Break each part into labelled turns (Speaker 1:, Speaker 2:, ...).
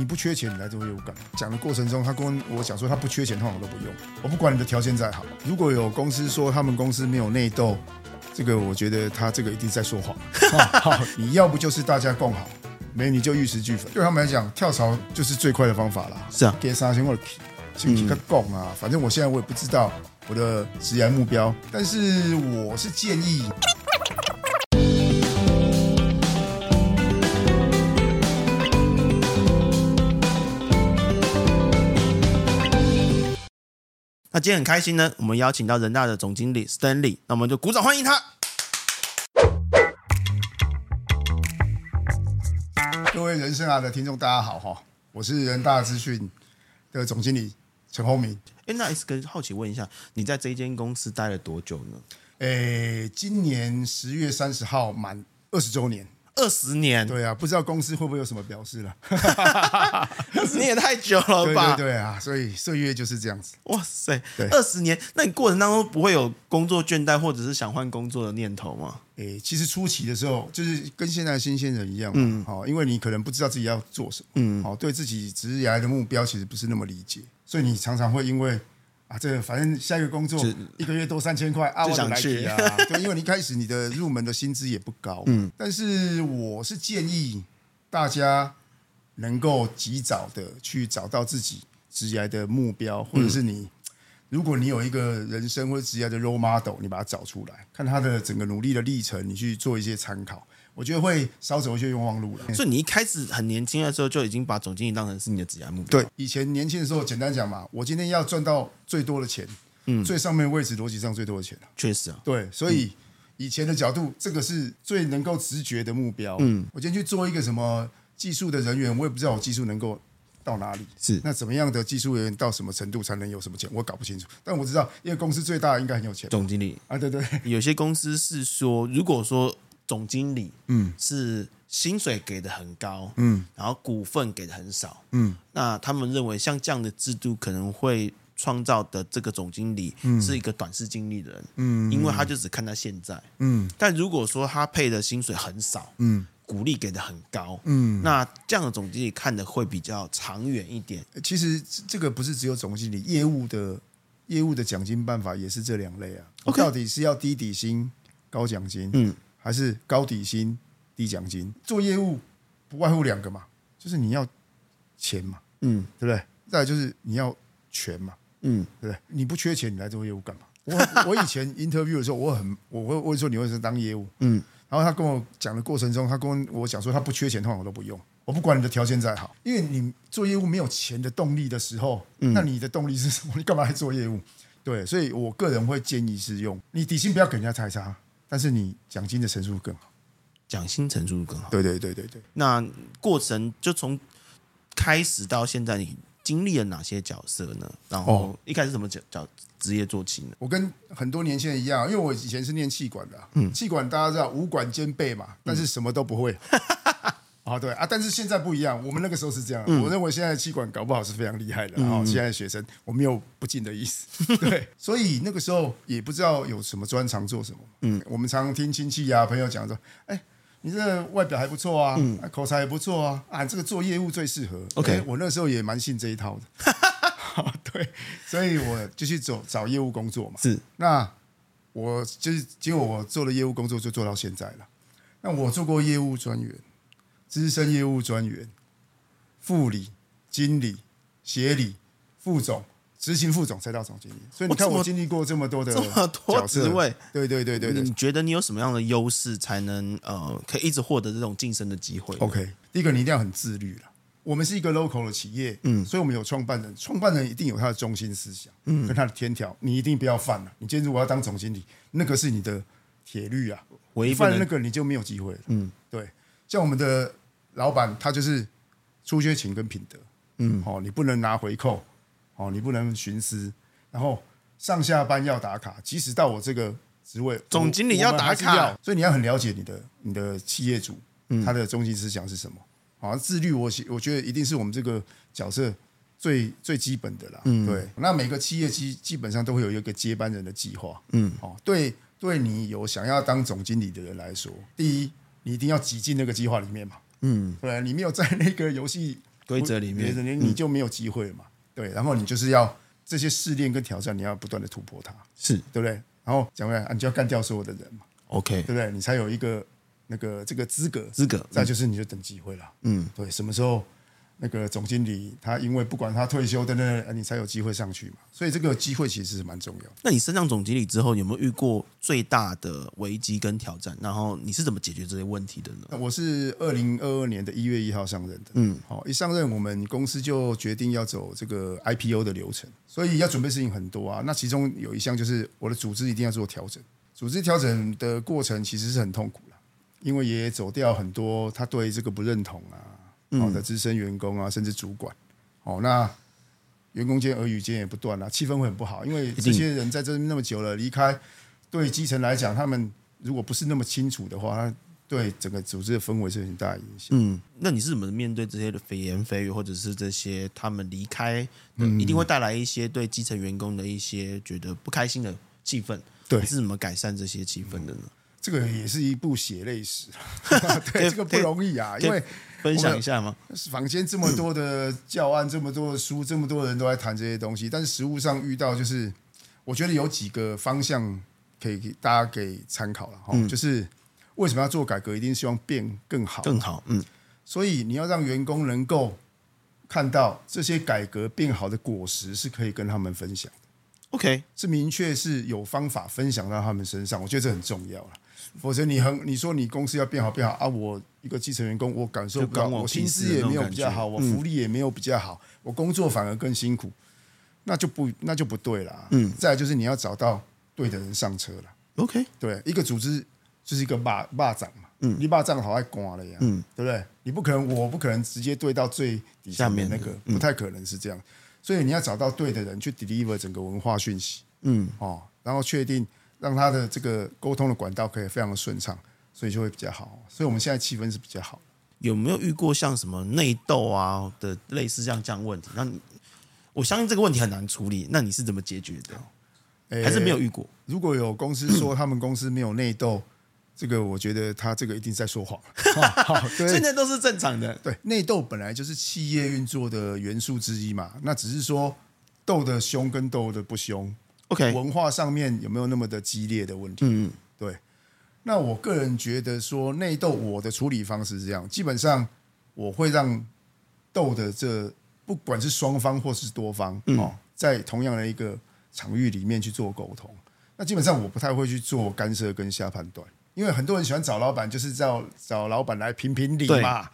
Speaker 1: 你不缺钱，你来做业务干嘛？讲的过程中，他跟我讲说他不缺钱，通常我都不用。我不管你的条件再好，如果有公司说他们公司没有内斗，这个我觉得他这个一定在说谎。好，你要不就是大家共好，没你就玉石俱焚。对他们来讲，跳槽就是最快的方法了。
Speaker 2: 是啊，
Speaker 1: 给三千或者请几个共啊，反正我现在我也不知道我的职业目标，但是我是建议。
Speaker 2: 那今天很开心呢，我们邀请到人大的总经理 Stanley，那我们就鼓掌欢迎他。
Speaker 1: 各位人生啊的听众，大家好哈，我是人大资讯的总经理陈宏明。
Speaker 2: 哎，那 S 哥好奇问一下，你在这间公司待了多久呢？
Speaker 1: 诶，今年十月三十号满二十周年。
Speaker 2: 二十年，
Speaker 1: 对啊，不知道公司会不会有什么表示了？
Speaker 2: 二十年也太久了吧？
Speaker 1: 对对对啊，所以岁月就是这样子。
Speaker 2: 哇塞，二十年，那你过程当中不会有工作倦怠或者是想换工作的念头吗？
Speaker 1: 诶，其实初期的时候就是跟现在的新鲜人一样，嗯，好，因为你可能不知道自己要做什么，嗯，好，对自己职业的目标其实不是那么理解，所以你常常会因为。啊，这个反正下一个工作一个月多三千块，啊，我想去。啊。对，因为你一开始你的入门的薪资也不高，嗯，但是我是建议大家能够及早的去找到自己职业的目标，或者是你，如果你有一个人生或者职业的 role model，你把它找出来，看他的整个努力的历程，你去做一些参考。我觉得会少走一些冤枉路了。
Speaker 2: 所以你一开始很年轻的时候就已经把总经理当成是你的职业目标。
Speaker 1: 对，以前年轻的时候，简单讲嘛，我今天要赚到最多的钱，嗯，最上面位置逻辑上最多的钱。
Speaker 2: 确实啊，
Speaker 1: 对，所以以前的角度，这个是最能够直觉的目标。嗯，我今天去做一个什么技术的人员，我也不知道我技术能够到哪里。
Speaker 2: 是，
Speaker 1: 那怎么样的技术人员到什么程度才能有什么钱？我搞不清楚。但我知道，因为公司最大应该很有钱。
Speaker 2: 总经理
Speaker 1: 啊，对对，
Speaker 2: 有些公司是说，如果说。总经理，嗯，是薪水给的很高，嗯，然后股份给的很少，嗯，那他们认为像这样的制度可能会创造的这个总经理是一个短视经历的人，嗯，因为他就只看他现在，嗯，但如果说他配的薪水很少，嗯，股利给的很高，嗯，那这样的总经理看的会比较长远一点。
Speaker 1: 其实这个不是只有总经理，业务的业务的奖金办法也是这两类啊。Okay. 到底是要低底薪高奖金？嗯。还是高底薪、低奖金，做业务不外乎两个嘛，就是你要钱嘛，嗯，对不对？再来就是你要权嘛，嗯，对不对？你不缺钱，你来做业务干嘛？我 我以前 interview 的时候，我很我会问说你为什么当业务？嗯，然后他跟我讲的过程中，他跟我讲说他不缺钱，通常我都不用。我不管你的条件再好，因为你做业务没有钱的动力的时候，那你的动力是什么？你干嘛来做业务？对，所以我个人会建议是用你底薪不要给人家太差。但是你奖金的层数更好，
Speaker 2: 奖金层数更好。
Speaker 1: 对对对对对。
Speaker 2: 那过程就从开始到现在，你经历了哪些角色呢？然后一开始怎么角角职业做起呢？
Speaker 1: 我跟很多年轻人一样，因为我以前是念气管的，嗯，气管大家知道五管兼备嘛，但是什么都不会。嗯 啊，对啊，但是现在不一样。我们那个时候是这样，嗯、我认为现在气管搞不好是非常厉害的。然后现在的学生，我没有不敬的意思。对，所以那个时候也不知道有什么专长做什么。嗯，我们常常听亲戚啊、朋友讲说：“哎，你这外表还不错啊，嗯、口才也不错啊，啊，这个做业务最适合。” OK，我那时候也蛮信这一套的。对，所以我就去走找业务工作嘛。是，那我就是结果我做了业务工作就做到现在了。那我做过业务专员。资深业务专员、副理、经理、协理、副总、执行副总，才到总经理。所以你看，我经历过这么多的这么多职位，对对对对对。
Speaker 2: 你觉得你有什么样的优势，才能呃，可以一直获得这种晋升的机会
Speaker 1: ？OK，第一个你一定要很自律了。我们是一个 local 的企业，嗯，所以我们有创办人，创办人一定有他的中心思想，嗯，跟他的天条，你一定不要犯了。你今天如果要当总经理，那个是你的铁律啊，违反了那个你就没有机会了。嗯，对，像我们的。老板他就是出缺勤跟品德，嗯，哦，你不能拿回扣，哦，你不能徇私，然后上下班要打卡，即使到我这个职位，
Speaker 2: 总经理要打卡，
Speaker 1: 所以你要很了解你的你的企业主，他的中心思想是什么？好像，自律，我我觉得一定是我们这个角色最最基本的啦。嗯，对，那每个企业基基本上都会有一个接班人的计划，嗯，哦，对，对你有想要当总经理的人来说，第一，你一定要挤进那个计划里面嘛。嗯，对，你没有在那个游戏
Speaker 2: 规则里面，
Speaker 1: 你你就没有机会了嘛。对，然后你就是要这些试炼跟挑战，你要不断的突破它，
Speaker 2: 是
Speaker 1: 对不对？然后讲回来，你就要干掉所有的人嘛。
Speaker 2: OK，
Speaker 1: 对不对？你才有一个那个这个资格，
Speaker 2: 资格。
Speaker 1: 再就是你就等机会了。嗯，对，什么时候？那个总经理，他因为不管他退休等等，你才有机会上去嘛。所以这个机会其实是蛮重要。
Speaker 2: 那你升上总经理之后，有没有遇过最大的危机跟挑战？然后你是怎么解决这些问题的呢？
Speaker 1: 我是二零二二年的一月一号上任的。嗯，好，一上任我们公司就决定要走这个 IPO 的流程，所以要准备事情很多啊。那其中有一项就是我的组织一定要做调整。组织调整的过程其实是很痛苦的，因为也走掉很多他对这个不认同啊。好的资深员工啊，甚至主管，哦，那员工间耳语间也不断啊，气氛会很不好，因为这些人在这边那么久了，离开对基层来讲，他们如果不是那么清楚的话，他对整个组织的氛围是很大的影响。
Speaker 2: 嗯，那你是怎么面对这些的蜚言蜚语，或者是这些他们离开，一定会带来一些对基层员工的一些觉得不开心的气氛？对，你是怎么改善这些气氛的呢？
Speaker 1: 这个也是一部血泪史，对，这个不容易啊，因为。
Speaker 2: 分享一下吗？
Speaker 1: 坊间这么多的教案，这么多的书，这么多的人都在谈这些东西，但是实务上遇到，就是我觉得有几个方向可以给大家给参考了哈。嗯、就是为什么要做改革，一定希望变更好，
Speaker 2: 更好。嗯，
Speaker 1: 所以你要让员工能够看到这些改革变好的果实，是可以跟他们分享的。
Speaker 2: OK，
Speaker 1: 是明确是有方法分享到他们身上，我觉得这很重要了。否则你很你说你公司要变好变好啊，我一个基层员工我感受不到，我薪资也没有比较好，我福利也没有比较好，我工作反而更辛苦，那就不那就不对了。嗯，再来就是你要找到对的人上车了。
Speaker 2: OK，
Speaker 1: 对，一个组织就是一个霸霸掌嘛，嗯，你霸掌好爱刮了呀，嗯，对不对？你不可能，我不可能直接对到最底下面那个，不太可能是这样。所以你要找到对的人去 deliver 整个文化讯息，嗯，哦，然后确定。让他的这个沟通的管道可以非常的顺畅，所以就会比较好。所以我们现在气氛是比较好。
Speaker 2: 有没有遇过像什么内斗啊的类似这样这样问题？那你我相信这个问题很难处理。那你是怎么解决的？欸、还是没有遇过？
Speaker 1: 如果有公司说他们公司没有内斗，这个我觉得他这个一定在说谎。
Speaker 2: 好，现在都是正常的。
Speaker 1: 对，内斗本来就是企业运作的元素之一嘛。那只是说斗的凶跟斗的不凶。
Speaker 2: OK，
Speaker 1: 文化上面有没有那么的激烈的问题？嗯，对。那我个人觉得说内斗，我的处理方式是这样：基本上我会让斗的这不管是双方或是多方哦，在同样的一个场域里面去做沟通。那基本上我不太会去做干涉跟下判断，因为很多人喜欢找老板，就是找找老板来评评理嘛，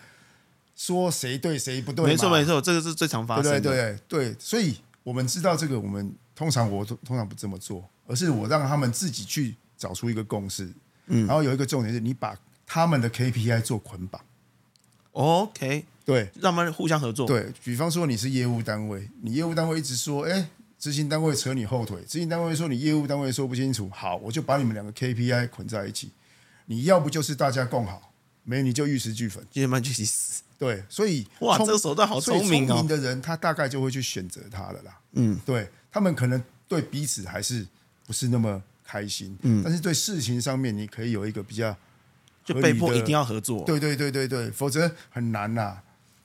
Speaker 1: 说谁对谁不对。没错
Speaker 2: 没错，这个是最常发生的。
Speaker 1: 对对对，对，所以我们知道这个我们。通常我通常不这么做，而是我让他们自己去找出一个共识，嗯，然后有一个重点是你把他们的 KPI 做捆绑
Speaker 2: ，OK，
Speaker 1: 对，
Speaker 2: 让他们互相合作。
Speaker 1: 对，比方说你是业务单位，你业务单位一直说，哎，执行单位扯你后腿，执行单位说你业务单位说不清楚，好，我就把你们两个 KPI 捆在一起，你要不就是大家共好，没你就玉石俱焚，
Speaker 2: 就他妈去死。
Speaker 1: 对，所以
Speaker 2: 哇，这个手段好聪明哦，
Speaker 1: 聪明的人他大概就会去选择他了啦，嗯，对。他们可能对彼此还是不是那么开心，嗯，但是对事情上面你可以有一个比较，
Speaker 2: 就被迫一定要合作，
Speaker 1: 对对对对对，否则很难呐、啊。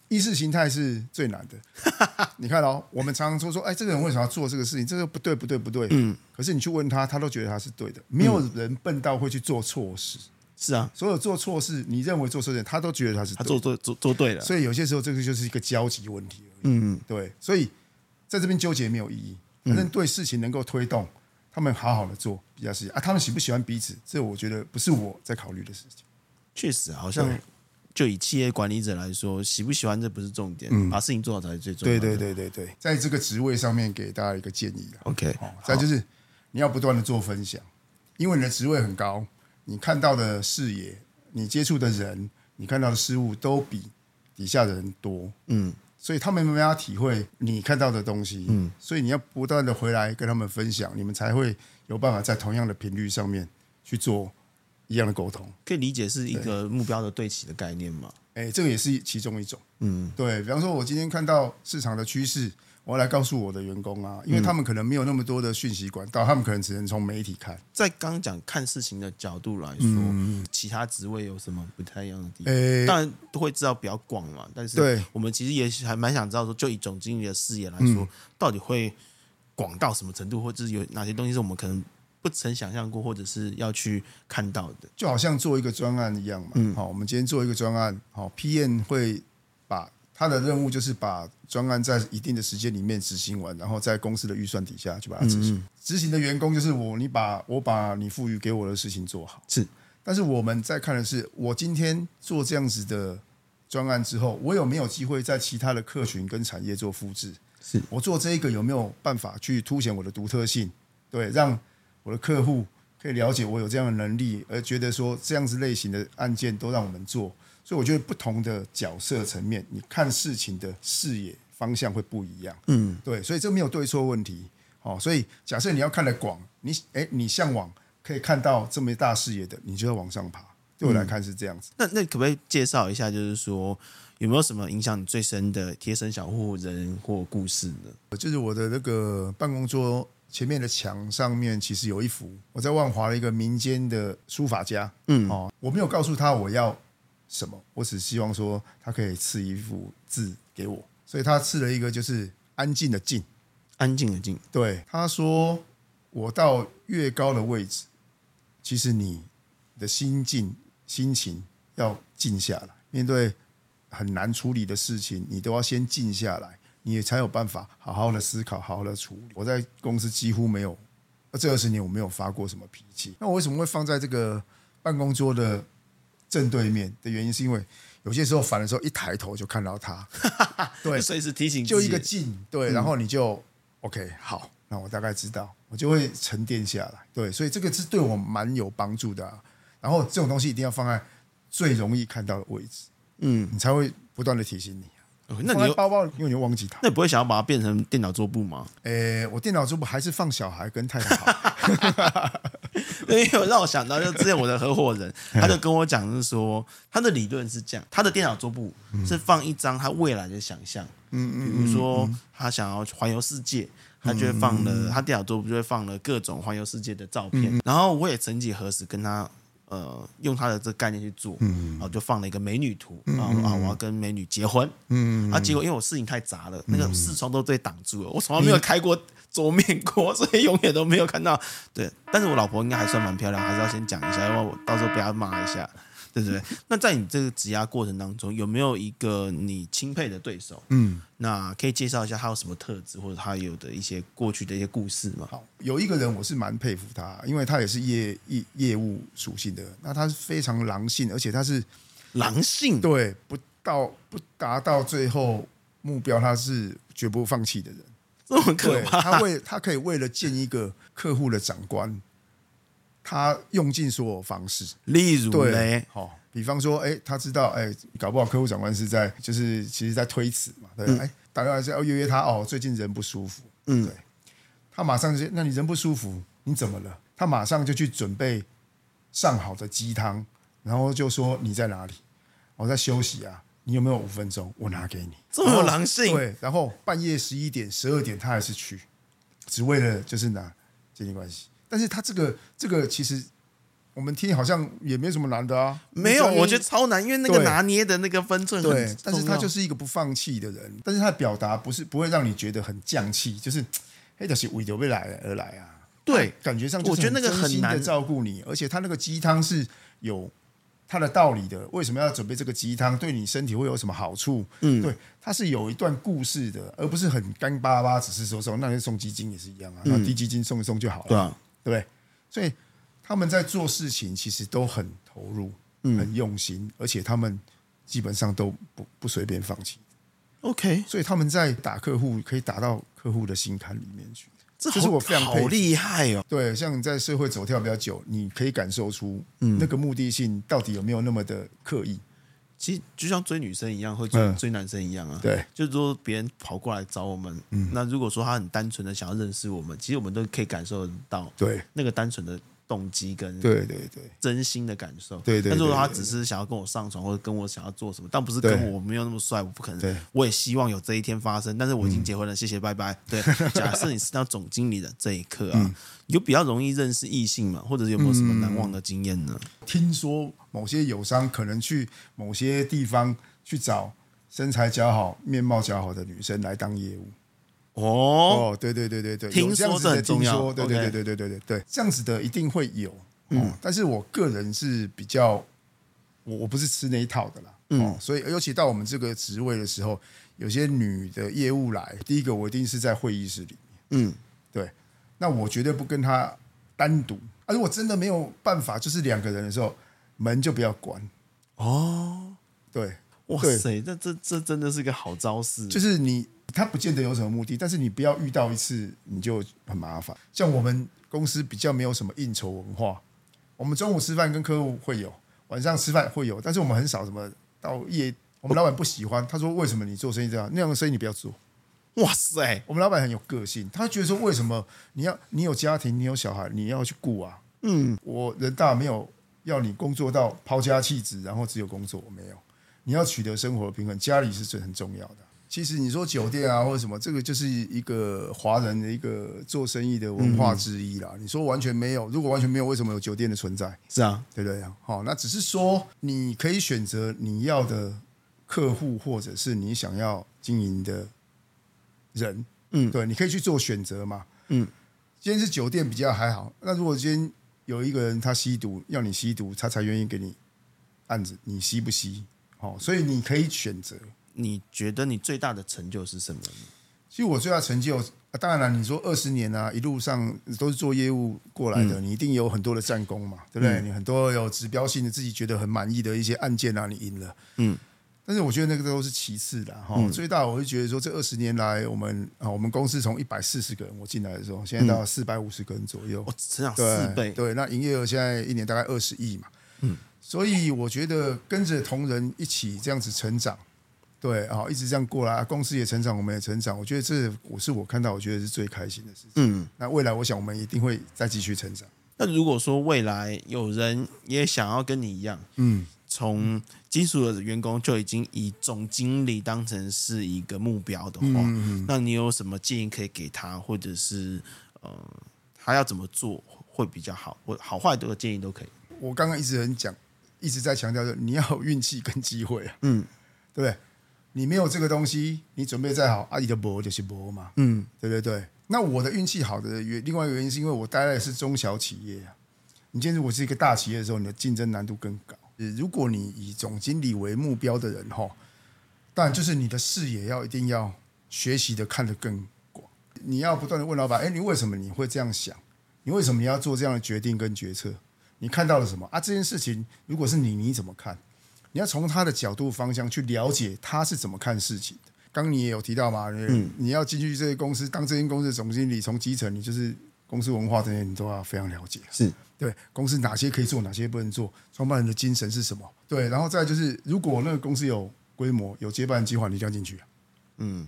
Speaker 1: 意识形态是最难的，你看哦，我们常常说说，哎，这个人为什么要做这个事情？这个不对不对不对，嗯，可是你去问他，他都觉得他是对的。没有人笨到会去做错事，
Speaker 2: 是啊，
Speaker 1: 所有做错事，你认为做错事，他都觉得他是对的，他
Speaker 2: 做做做做对了。
Speaker 1: 所以有些时候这个就是一个交集问题而已，嗯，对，所以在这边纠结没有意义。反正对事情能够推动，他们好好的做比较实际啊。他们喜不喜欢彼此，这我觉得不是我在考虑的事情。
Speaker 2: 确实，好像就以企业管理者来说，喜不喜欢这不是重点，嗯、把事情做好才是最重要的。
Speaker 1: 对对对对对，在这个职位上面给大家一个建议
Speaker 2: OK，
Speaker 1: 好，再就是你要不断的做分享，因为你的职位很高，你看到的视野、你接触的人、你看到的事物都比底下的人多。嗯。所以他们没办法体会你看到的东西，嗯，所以你要不断的回来跟他们分享，你们才会有办法在同样的频率上面去做一样的沟通。
Speaker 2: 可以理解是一个目标的对齐的概念吗？
Speaker 1: 哎，这个也是其中一种，嗯，对。比方说，我今天看到市场的趋势，我要来告诉我的员工啊，因为他们可能没有那么多的讯息管道，他们可能只能从媒体看。
Speaker 2: 在刚刚讲看事情的角度来说，嗯、其他职位有什么不太一样的地方？
Speaker 1: 欸、
Speaker 2: 当然都会知道比较广嘛，但是我们其实也还蛮想知道说，就以总经理的视野来说，嗯、到底会广到什么程度，或者是有哪些东西是我们可能不曾想象过，或者是要去看到的？
Speaker 1: 就好像做一个专案一样嘛。嗯，好，我们今天做一个专案，好，PM 会把。他的任务就是把专案在一定的时间里面执行完，然后在公司的预算底下去把它执行。执行的员工就是我，你把我把你赋予给我的事情做好。
Speaker 2: 是，
Speaker 1: 但是我们在看的是，我今天做这样子的专案之后，我有没有机会在其他的客群跟产业做复制？
Speaker 2: 是
Speaker 1: 我做这一个有没有办法去凸显我的独特性？对，让我的客户可以了解我有这样的能力，而觉得说这样子类型的案件都让我们做。所以我觉得不同的角色层面，你看事情的视野方向会不一样。嗯，对，所以这没有对错问题。哦，所以假设你要看得广，你哎，你向往可以看到这么大视野的，你就要往上爬。对我来看是这样子。
Speaker 2: 嗯、那那可不可以介绍一下，就是说有没有什么影响你最深的贴身小户人或故事呢？
Speaker 1: 就是我的那个办公桌前面的墙上面，其实有一幅我在万华的一个民间的书法家。嗯，哦，我没有告诉他我要。什么？我只希望说他可以赐一幅字给我，所以他赐了一个就是安静的静，
Speaker 2: 安静的静。
Speaker 1: 对，他说我到越高的位置，其实你的心境、心情要静下来，面对很难处理的事情，你都要先静下来，你也才有办法好好的思考、好好的处理。我在公司几乎没有，这二十年我没有发过什么脾气。那我为什么会放在这个办公桌的？正对面的原因是因为有些时候烦的时候一抬头就看到他，对，
Speaker 2: 随时提醒，
Speaker 1: 就一个劲，对，然后你就、嗯、OK，好，那我大概知道，我就会沉淀下来，对，所以这个是对我蛮有帮助的、啊。然后这种东西一定要放在最容易看到的位置，嗯，你才会不断的提醒你。
Speaker 2: 那你
Speaker 1: 包包，因为你忘记它，
Speaker 2: 那你不会想要把它变成电脑桌布吗？
Speaker 1: 诶，我电脑桌布还是放小孩跟太太好。
Speaker 2: 因为让我想到，就之前我的合伙人，他就跟我讲，是说他的理论是这样，他的电脑桌布是放一张他未来的想象，嗯嗯，比如说他想要环游世界，他就会放了他电脑桌布就会放了各种环游世界的照片，然后我也曾几何时跟他。呃，用他的这个概念去做，然后就放了一个美女图，然后啊，我要跟美女结婚，啊，结果因为我事情太杂了，那个视窗都被挡住了，我从来没有开过桌面过，所以永远都没有看到。对，但是我老婆应该还算蛮漂亮，还是要先讲一下，因为我到时候被她骂一下。对不对？那在你这个职涯过程当中，有没有一个你钦佩的对手？嗯，那可以介绍一下他有什么特质，或者他有的一些过去的一些故事吗？
Speaker 1: 好，有一个人我是蛮佩服他，因为他也是业业业务属性的，那他是非常狼性，而且他是
Speaker 2: 狼性，
Speaker 1: 对，不到不达到最后目标，他是绝不放弃的人。
Speaker 2: 这么可怕？
Speaker 1: 他为他可以为了见一个客户的长官。他用尽所有方式，
Speaker 2: 例如对，
Speaker 1: 好，比方说，哎，他知道，哎，搞不好客户长官是在，就是其实在推辞嘛，对，哎、嗯，打电话是要约约他，哦，最近人不舒服，嗯，对，他马上就，那你人不舒服，你怎么了？他马上就去准备上好的鸡汤，然后就说你在哪里？我在休息啊，你有没有五分钟？我拿给你，
Speaker 2: 这么狼性，
Speaker 1: 对，然后半夜十一点、十二点他还是去，只为了就是拿建立关系。但是他这个这个其实我们听好像也没什么难的啊，
Speaker 2: 没有，我觉得超难，因为那个拿捏的那个分寸很
Speaker 1: 对，但是他就是一个不放弃的人，但是他的表达不是不会让你觉得很降气，就是黑的是为了未来而来啊，
Speaker 2: 对，
Speaker 1: 感觉上我觉得那个很难。照顾你，而且他那个鸡汤是有他的道理的，为什么要准备这个鸡汤？对你身体会有什么好处？嗯，对，他是有一段故事的，而不是很干巴巴，只是说说那些送基金也是一样啊，那低基金送一送就好了，对啊。对，对所以他们在做事情其实都很投入，嗯、很用心，而且他们基本上都不不随便放弃。
Speaker 2: OK，
Speaker 1: 所以他们在打客户，可以打到客户的心坎里面去。
Speaker 2: 这是我非常好厉害哦。
Speaker 1: 对，像你在社会走跳比较久，你可以感受出那个目的性到底有没有那么的刻意。
Speaker 2: 其实就像追女生一样，会追追男生一样啊。
Speaker 1: 对，
Speaker 2: 就是说别人跑过来找我们，那如果说他很单纯的想要认识我们，其实我们都可以感受得到，对。那个单纯的动机跟
Speaker 1: 对对对
Speaker 2: 真心的感受。
Speaker 1: 对对。
Speaker 2: 但如果他只是想要跟我上床，或者跟我想要做什么，但不是跟我没有那么帅，我不可能。
Speaker 1: 对。
Speaker 2: 我也希望有这一天发生，但是我已经结婚了，谢谢拜拜。对。假设你是当总经理的这一刻啊，有比较容易认识异性嘛？或者有没有什么难忘的经验呢？
Speaker 1: 听说某些友商可能去某些地方去找身材姣好、面貌姣好的女生来当业务。
Speaker 2: 哦。
Speaker 1: 哦，对对对对对，
Speaker 2: 听说这很重要，
Speaker 1: 对对对对对对对对，这样子的一定会有，嗯，但是我个人是比较，我我不是吃那一套的啦，嗯，所以尤其到我们这个职位的时候，有些女的业务来，第一个我一定是在会议室里面，嗯，对，那我绝对不跟她单独，啊，如果真的没有办法，就是两个人的时候，门就不要关，
Speaker 2: 哦，
Speaker 1: 对，
Speaker 2: 哇塞，这这这真的是个好招式，
Speaker 1: 就是你。他不见得有什么目的，但是你不要遇到一次你就很麻烦。像我们公司比较没有什么应酬文化，我们中午吃饭跟客户会有，晚上吃饭会有，但是我们很少什么到夜。我们老板不喜欢，他说：“为什么你做生意这样？那样的生意你不要做。”
Speaker 2: 哇塞，
Speaker 1: 我们老板很有个性，他觉得说：“为什么你要你有家庭，你有小孩，你要去顾啊？”嗯，我人大没有要你工作到抛家弃子，然后只有工作，我没有。你要取得生活的平衡，家里是最很重要的。其实你说酒店啊或者什么，这个就是一个华人的一个做生意的文化之一啦。嗯、你说完全没有，如果完全没有，为什么有酒店的存在？
Speaker 2: 是啊，
Speaker 1: 对不对？好，那只是说你可以选择你要的客户，或者是你想要经营的人。嗯，对，你可以去做选择嘛。嗯，今天是酒店比较还好。那如果今天有一个人他吸毒，要你吸毒，他才愿意给你案子，你吸不吸？好，所以你可以选择。
Speaker 2: 你觉得你最大的成就是什么？
Speaker 1: 其实我最大成就，当然了，你说二十年啊，一路上都是做业务过来的，嗯、你一定有很多的战功嘛，对不对？嗯、你很多有指标性的，自己觉得很满意的一些案件啊，你赢了。嗯。但是我觉得那个都是其次的哈。嗯、最大我会觉得说，这二十年来，我们啊，我们公司从一百四十个人我进来的时候，现在到四百五十个人左右，
Speaker 2: 我成长四倍。
Speaker 1: 对，那营业额现在一年大概二十亿嘛。嗯。所以我觉得跟着同仁一起这样子成长。对啊，一直这样过来，公司也成长，我们也成长。我觉得这我是我看到，我觉得是最开心的事情。嗯，那未来我想我们一定会再继续成长。
Speaker 2: 那如果说未来有人也想要跟你一样，嗯，从金属的员工就已经以总经理当成是一个目标的话，嗯，那你有什么建议可以给他，或者是呃，他要怎么做会比较好？或好坏的建议都可以。
Speaker 1: 我刚刚一直很讲，一直在强调说，你要有运气跟机会啊，嗯，对不对？你没有这个东西，你准备再好，阿姨的博就是博嘛。嗯，对对对。那我的运气好的原另外一个原因是因为我待的是中小企业啊。你今天如果是一个大企业的时候，你的竞争难度更高。如果你以总经理为目标的人哈，当然就是你的视野要一定要学习的看得更广。你要不断的问老板，哎，你为什么你会这样想？你为什么你要做这样的决定跟决策？你看到了什么啊？这件事情如果是你，你怎么看？你要从他的角度方向去了解他是怎么看事情的。刚你也有提到嘛，嗯，你要进去这些公司当这间公司的总经理，从基层你就是公司文化这些你都要非常了解。
Speaker 2: 是
Speaker 1: 对公司哪些可以做，哪些不能做，创办人的精神是什么？对，然后再就是，如果那个公司有规模、有接班人计划，你一定要进去。
Speaker 2: 嗯，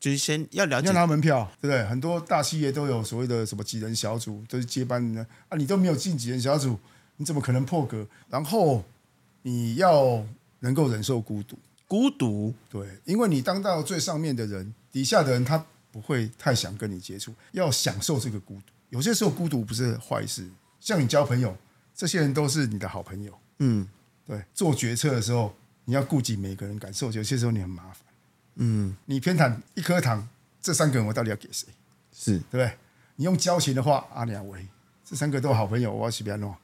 Speaker 2: 就是先要了解，要
Speaker 1: 拿门票，对不对？很多大企业都有所谓的什么几人小组，都是接班人啊，你都没有进几人小组，你怎么可能破格？然后。你要能够忍受孤独，
Speaker 2: 孤独
Speaker 1: 对，因为你当到最上面的人，底下的人他不会太想跟你接触，要享受这个孤独。有些时候孤独不是坏事，像你交朋友，这些人都是你的好朋友。嗯，对，做决策的时候你要顾及每个人感受，有些时候你很麻烦。嗯，你偏袒一颗糖，这三个人我到底要给谁？
Speaker 2: 是
Speaker 1: 对不对？你用交情的话，阿两位这三个都好朋友，我要去边弄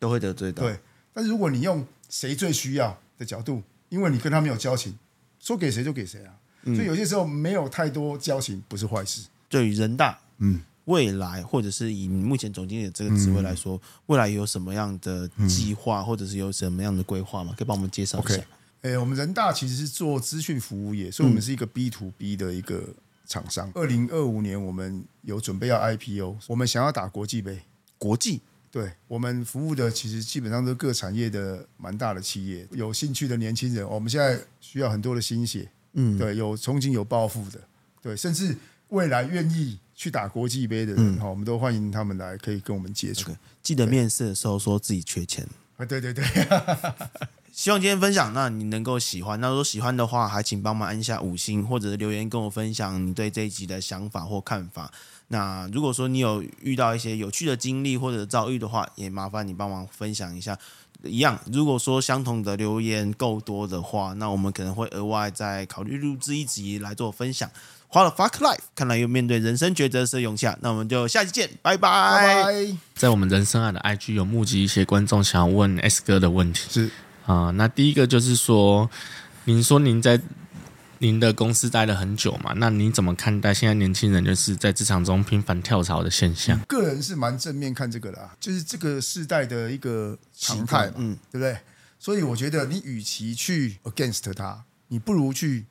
Speaker 2: 都会得罪到。
Speaker 1: 对，但是如果你用谁最需要的角度，因为你跟他没有交情，说给谁就给谁啊。嗯、所以有些时候没有太多交情不是坏事。
Speaker 2: 对于人大，嗯，未来或者是以你目前总经理的这个职位来说，嗯、未来有什么样的计划，或者是有什么样的规划吗？可以帮我们介绍一下。Okay. 诶，我们人大其实是做资讯服务业，所以我们是一个 B to B 的一个厂商。二零二五年我们有准备要 IPO，我们想要打国际杯，国际。对，我们服务的其实基本上都是各产业的蛮大的企业，有兴趣的年轻人，我们现在需要很多的心血，嗯，对，有憧憬有抱负的，对，甚至未来愿意
Speaker 1: 去打国际杯的人哈，我们都欢迎他们来，可以跟我们接触。
Speaker 2: 记得面试的时候说自己缺钱
Speaker 1: 啊，对对对。
Speaker 2: 希望今天分享，那你能够喜欢。那如果喜欢的话，还请帮忙按下五星，或者是留言跟我分享你对这一集的想法或看法。那如果说你有遇到一些有趣的经历或者遭遇的话，也麻烦你帮忙分享一下。一样，如果说相同的留言够多的话，那我们可能会额外再考虑录制一集来做分享。花了 fuck life，看来又面对人生抉择时的勇气。那我们就下期见，拜拜。
Speaker 3: 在我们人生爱的 IG 有募集一些观众想要问 S 哥的问题。
Speaker 1: 是
Speaker 3: 啊、呃，那第一个就是说，您说您在您的公司待了很久嘛？那您怎么看待现在年轻人就是在职场中频繁跳槽的现象？
Speaker 1: 个人是蛮正面看这个的，就是这个世代的一个常态嘛，嗯，对不对？所以我觉得你与其去 against 他，你不如去。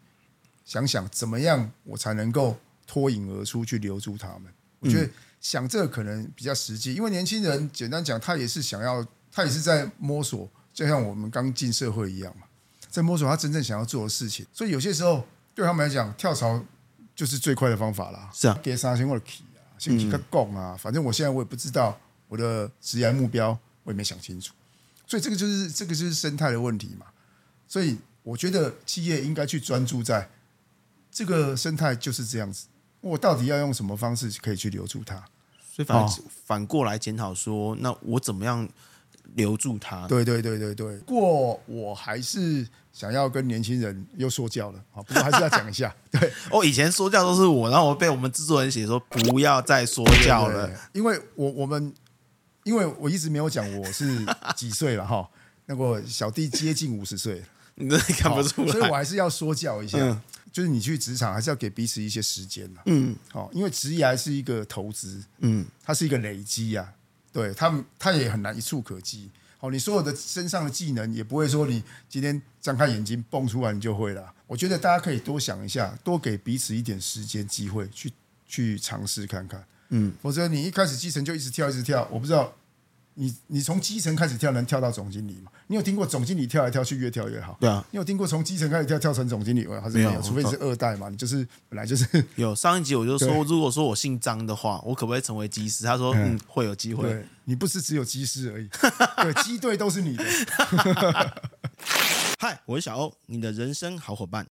Speaker 1: 想想怎么样，我才能够脱颖而出去留住他们？我觉得想这个可能比较实际，因为年轻人简单讲，他也是想要，他也是在摸索，就像我们刚进社会一样嘛，在摸索他真正想要做的事情。所以有些时候对他们来讲，跳槽就是最快的方法啦。
Speaker 2: 是啊，
Speaker 1: 给三千或者 key 啊，先个够啊，反正我现在我也不知道我的职业目标，我也没想清楚。所以这个就是这个就是生态的问题嘛。所以我觉得企业应该去专注在。这个生态就是这样子，我到底要用什么方式可以去留住他？
Speaker 2: 所以反反过来检讨说，那我怎么样留住他？
Speaker 1: 对对对对对。不过我还是想要跟年轻人又说教了啊，不过还是要讲一下。对，
Speaker 2: 哦，以前说教都是我，然后我被我们制作人写说不要再说教了，
Speaker 1: 因为我我们因为我一直没有讲我是几岁了哈，那个小弟接近五十岁。了，
Speaker 2: 你真的看不出来，
Speaker 1: 所以我还是要说教一下。嗯。就是你去职场还是要给彼此一些时间呐，嗯，好，因为职业还是一个投资，嗯，它是一个累积呀，对，他们，他也很难一触可及，好，你所有的身上的技能也不会说你今天张开眼睛蹦出来你就会了，我觉得大家可以多想一下，多给彼此一点时间机会去去尝试看看，嗯，否则你一开始继承就一直跳一直跳，我不知道。你你从基层开始跳，能跳到总经理吗？你有听过总经理跳来跳去越跳越好？
Speaker 2: 对啊，
Speaker 1: 你有听过从基层开始跳跳成总经理吗？还是没有？除非你是二代嘛，你就是本来就是。
Speaker 2: 有上一集我就说，如果说我姓张的话，我可不可以成为机师？他说嗯，会有机会。
Speaker 1: 对，你不是只有机师而已，对，机队都是你的。
Speaker 2: 嗨，我是小欧，你的人生好伙伴。